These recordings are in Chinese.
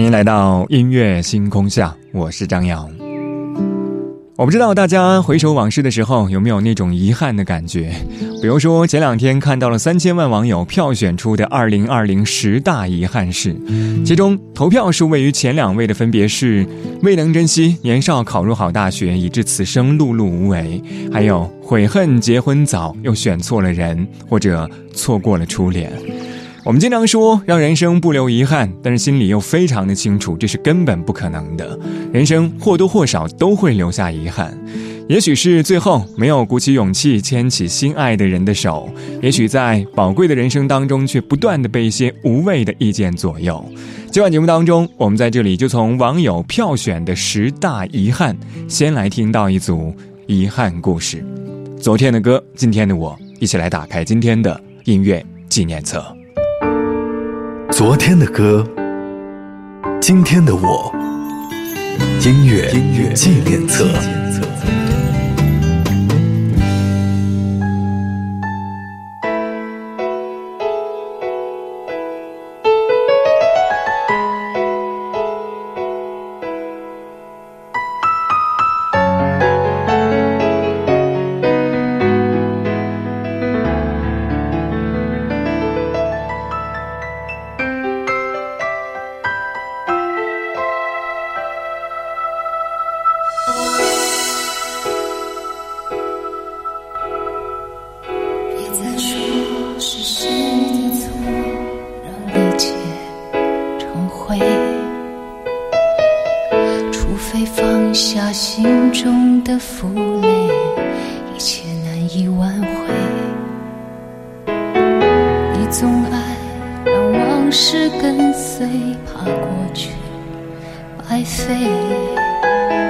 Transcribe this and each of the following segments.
欢迎来到音乐星空下，我是张扬。我不知道大家回首往事的时候有没有那种遗憾的感觉，比如说前两天看到了三千万网友票选出的二零二零十大遗憾事，其中投票数位于前两位的分别是未能珍惜年少考入好大学以致此生碌碌无为，还有悔恨结婚早又选错了人，或者错过了初恋。我们经常说让人生不留遗憾，但是心里又非常的清楚，这是根本不可能的。人生或多或少都会留下遗憾，也许是最后没有鼓起勇气牵起心爱的人的手，也许在宝贵的人生当中却不断的被一些无谓的意见左右。今晚节目当中，我们在这里就从网友票选的十大遗憾，先来听到一组遗憾故事。昨天的歌，今天的我，一起来打开今天的音乐纪念册。昨天的歌，今天的我，音乐音乐纪念册。负累一切难以挽回。你总爱让往事跟随怕过去白费。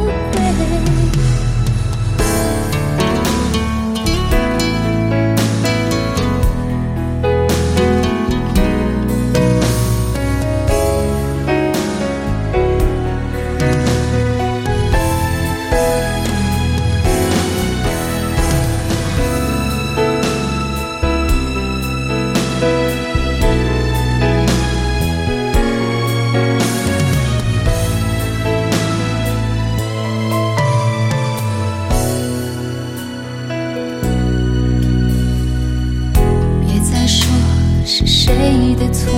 谁的错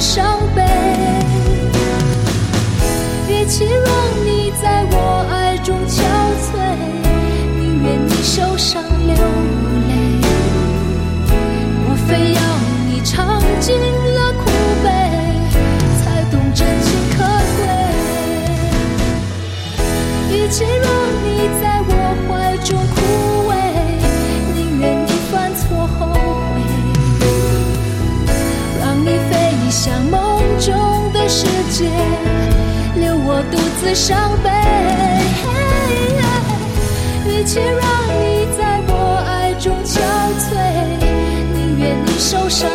伤悲。与其让你在我爱中憔悴宁愿你受伤流泪。我非要你尝尽界留我独自伤悲。与其让你在我爱中憔悴宁愿你受伤。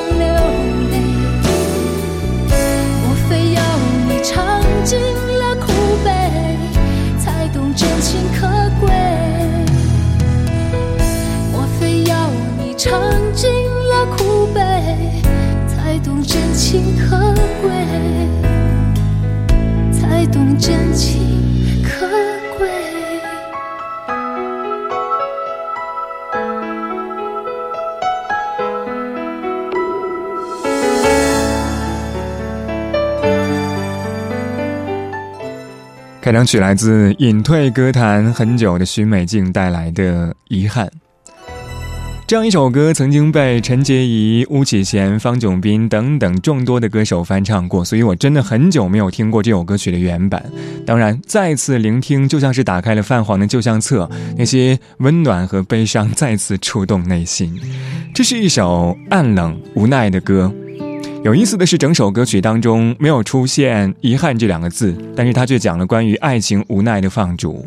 两曲来自隐退歌坛很久的许美静带来的《遗憾》。这样一首歌曾经被陈洁仪、巫启贤、方炯斌等等众多的歌手翻唱过，所以我真的很久没有听过这首歌曲的原版。当然，再次聆听就像是打开了泛黄的旧相册，那些温暖和悲伤再次触动内心。这是一首暗冷无奈的歌。有意思的是，整首歌曲当中没有出现“遗憾”这两个字，但是它却讲了关于爱情无奈的放逐。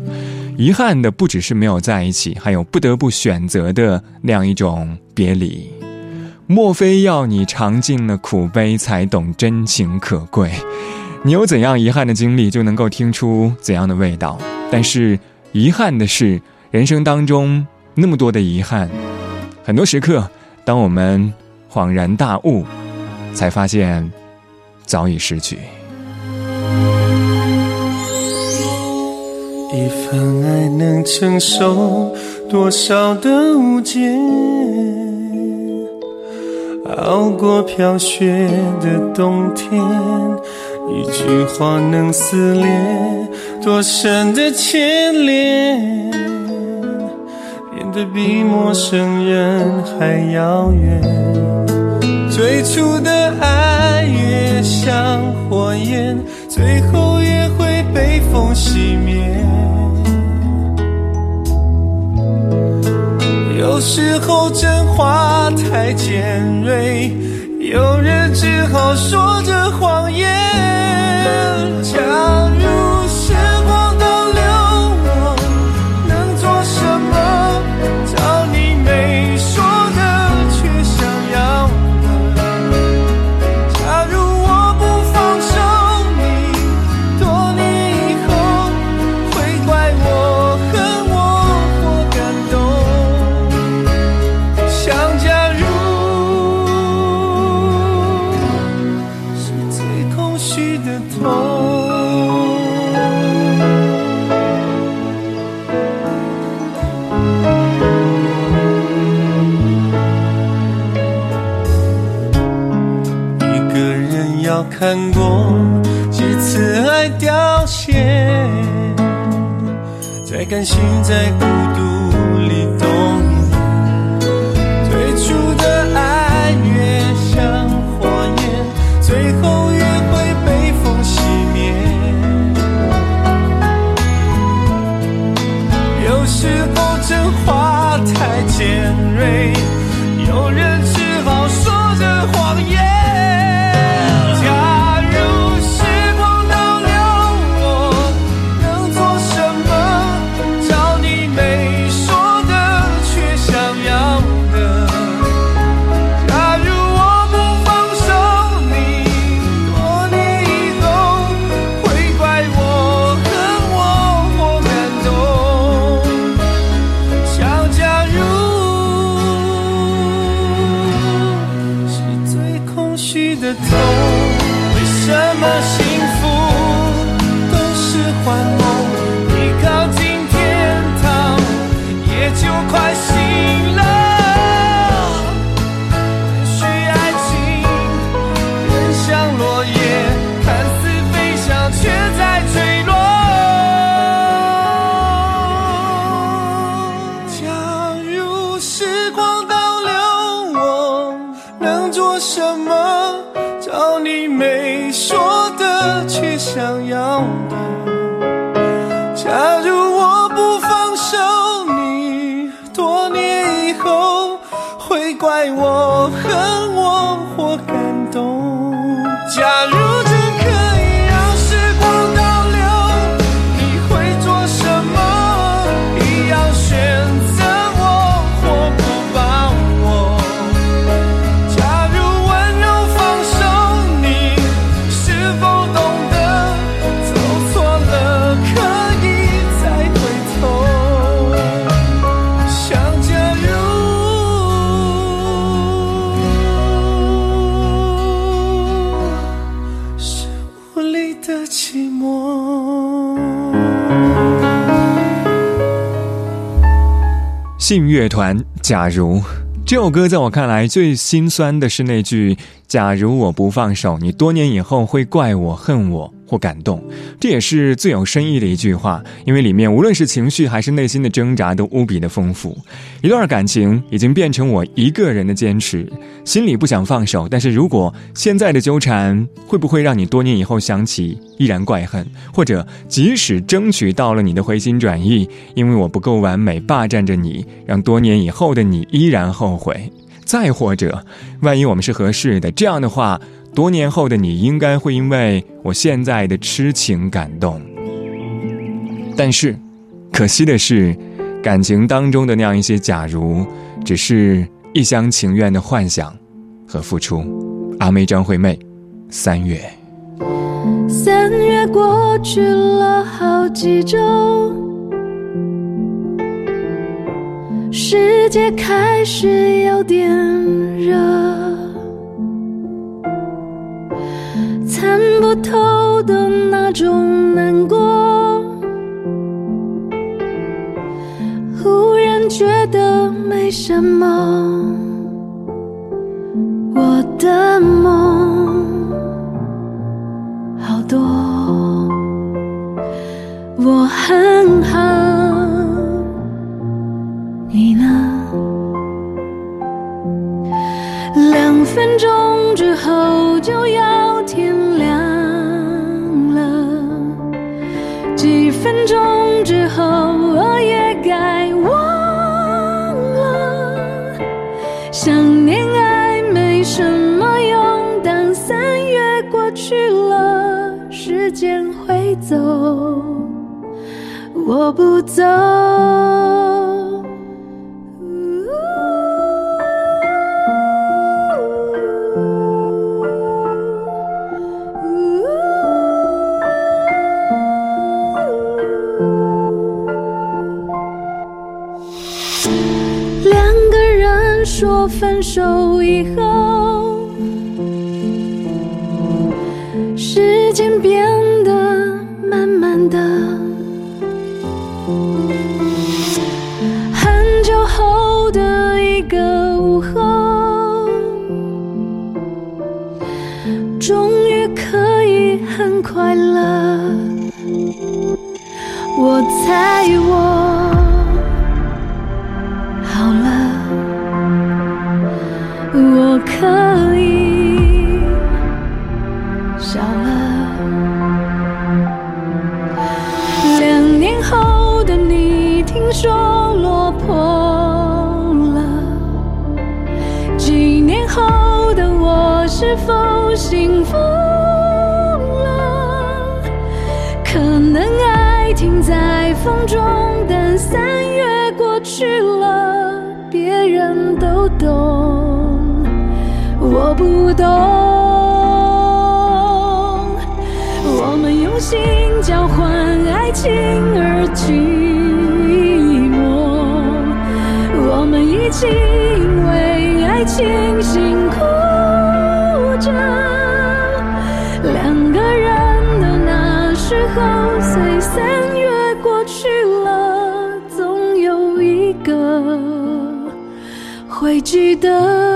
遗憾的不只是没有在一起，还有不得不选择的那样一种别离。莫非要你尝尽了苦悲，才懂真情可贵？你有怎样遗憾的经历，就能够听出怎样的味道。但是遗憾的是，人生当中那么多的遗憾，很多时刻，当我们恍然大悟。才发现，早已失去。一份爱能承受多少的误解？熬过飘雪的冬天，一句话能撕裂多深的牵连，变得比陌生人还遥远。最初的爱越像火焰，最后也会被风熄灭。有时候真话太尖锐，有人只好说着谎言。看过几次爱凋谢，才甘心在孤独空虚的痛，为什么心假如信乐团，假如。这首歌在我看来最心酸的是那句“假如我不放手，你多年以后会怪我、恨我。或感动”，这也是最有深意的一句话，因为里面无论是情绪还是内心的挣扎都无比的丰富。一段感情已经变成我一个人的坚持，心里不想放手，但是如果现在的纠缠会不会让你多年以后想起依然怪恨，或者即使争取到了你的回心转意，因为我不够完美霸占着你，让多年以后的你依然后悔。再或者，万一我们是合适的，这样的话，多年后的你应该会因为我现在的痴情感动。但是，可惜的是，感情当中的那样一些假如，只是一厢情愿的幻想和付出。阿妹张惠妹，三月。三月过去了好几周，世界开始有点热，参不透的那种难过，忽然觉得没什么，我的梦。好多，我很好，你呢？两分钟之后走，我不走。两个人说分手以后，很我不懂。我们用心交换爱情而寂寞，我们一起因为爱情辛苦着。两个人的那时候，随三月过去了，总有一个会记得。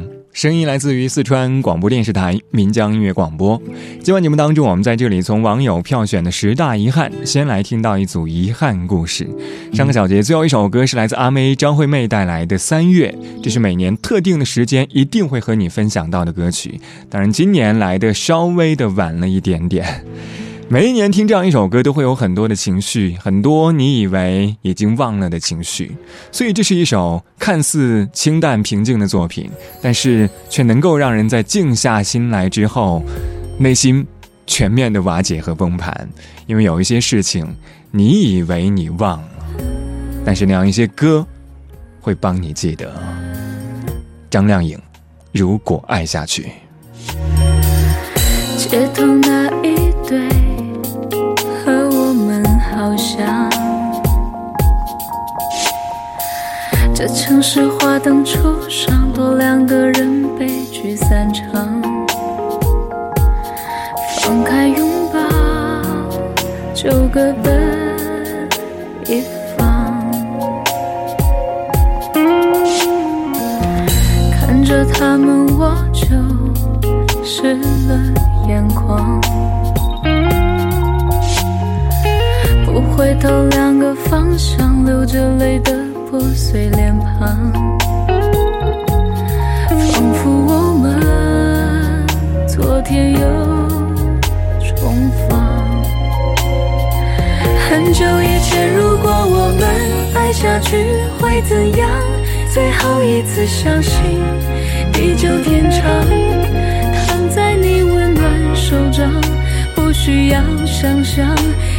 声音来自于四川广播电视台岷江音乐广播。今晚节目当中，我们在这里从网友票选的十大遗憾，先来听到一组遗憾故事。上个小节最后一首歌是来自阿妹张惠妹带来的《三月》，这是每年特定的时间一定会和你分享到的歌曲。当然，今年来的稍微的晚了一点点。每一年听这样一首歌，都会有很多的情绪，很多你以为已经忘了的情绪。所以，这是一首看似清淡平静的作品，但是却能够让人在静下心来之后，内心全面的瓦解和崩盘。因为有一些事情，你以为你忘了，但是那样一些歌，会帮你记得。张靓颖，如果爱下去，街头那一对。这城市花灯初上，多两个人悲剧散场。放开拥抱，就各奔一方。看着他们，我就湿了眼眶。回头，两个方向，流着泪的破碎脸庞，仿佛我们昨天又重逢。很久以前，如果我们爱下去会怎样？最后一次相信，地久天长，躺在你温暖手掌，不需要想象。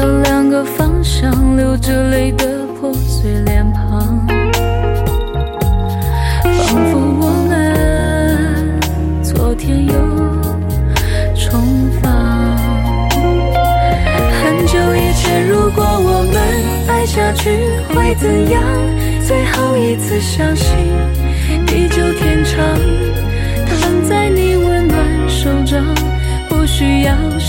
的两个方向流着泪的破碎脸庞。仿佛我们昨天又重放很久以前如果我们爱下去会怎样？最后一次相信地久天长躺在你温暖手掌不需要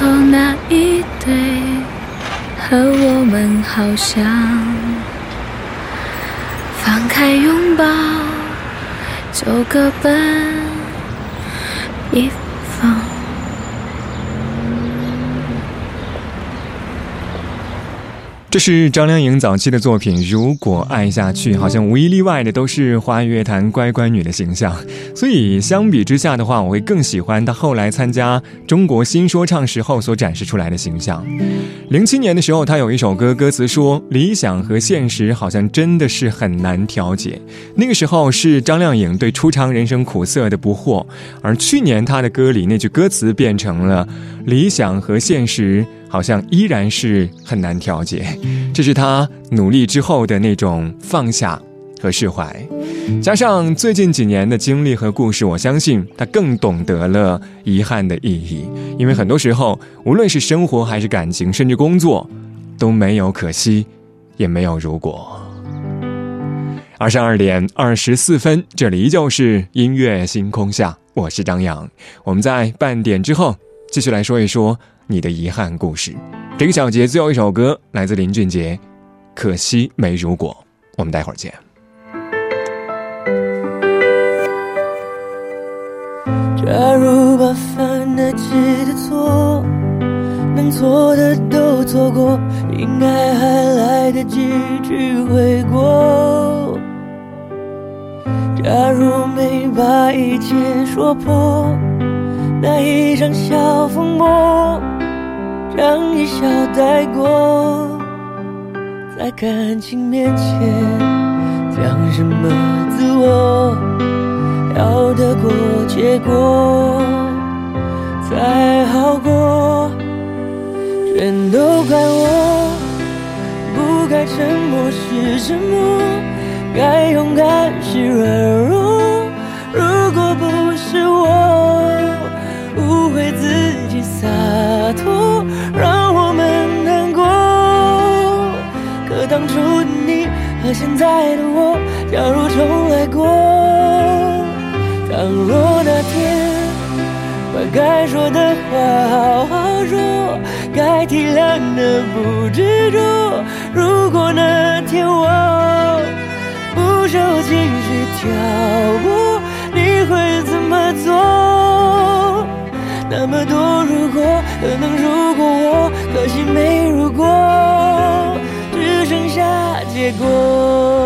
头那一对和我们好像，放开拥抱就各奔一方。这是张靓颖早期的作品。如果爱下去，好像无一例外的都是华语乐坛乖乖女的形象。所以相比之下的话，我会更喜欢她后来参加中国新说唱时候所展示出来的形象。零七年的时候，她有一首歌，歌词说：“理想和现实好像真的是很难调节。”那个时候是张靓颖对初尝人生苦涩的不惑，而去年她的歌里那句歌词变成了：“理想和现实。”好像依然是很难调节，这是他努力之后的那种放下和释怀，加上最近几年的经历和故事，我相信他更懂得了遗憾的意义。因为很多时候，无论是生活还是感情，甚至工作，都没有可惜，也没有如果。二十二点二十四分，这里依旧是音乐星空下，我是张扬。我们在半点之后继续来说一说你的遗憾故事。这个小节最后一首歌来自林俊杰，《可惜没如果》。我们待会儿见。假如把犯得起的错，能错的都错过，应该还来得及去悔过。假如没把一切说破，那一场小风波，让一笑带过，在感情面前讲什么自我？要得过且过才好过，全都怪我，不该沉默是沉默，该勇敢是软弱。如果不是我和现在的我，假如重来过。倘若那天把该说的话好好说，该体谅的不执着。如果那天我不受情绪挑拨，你会怎么做？那么多如果，可能如果我，可惜没过。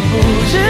不是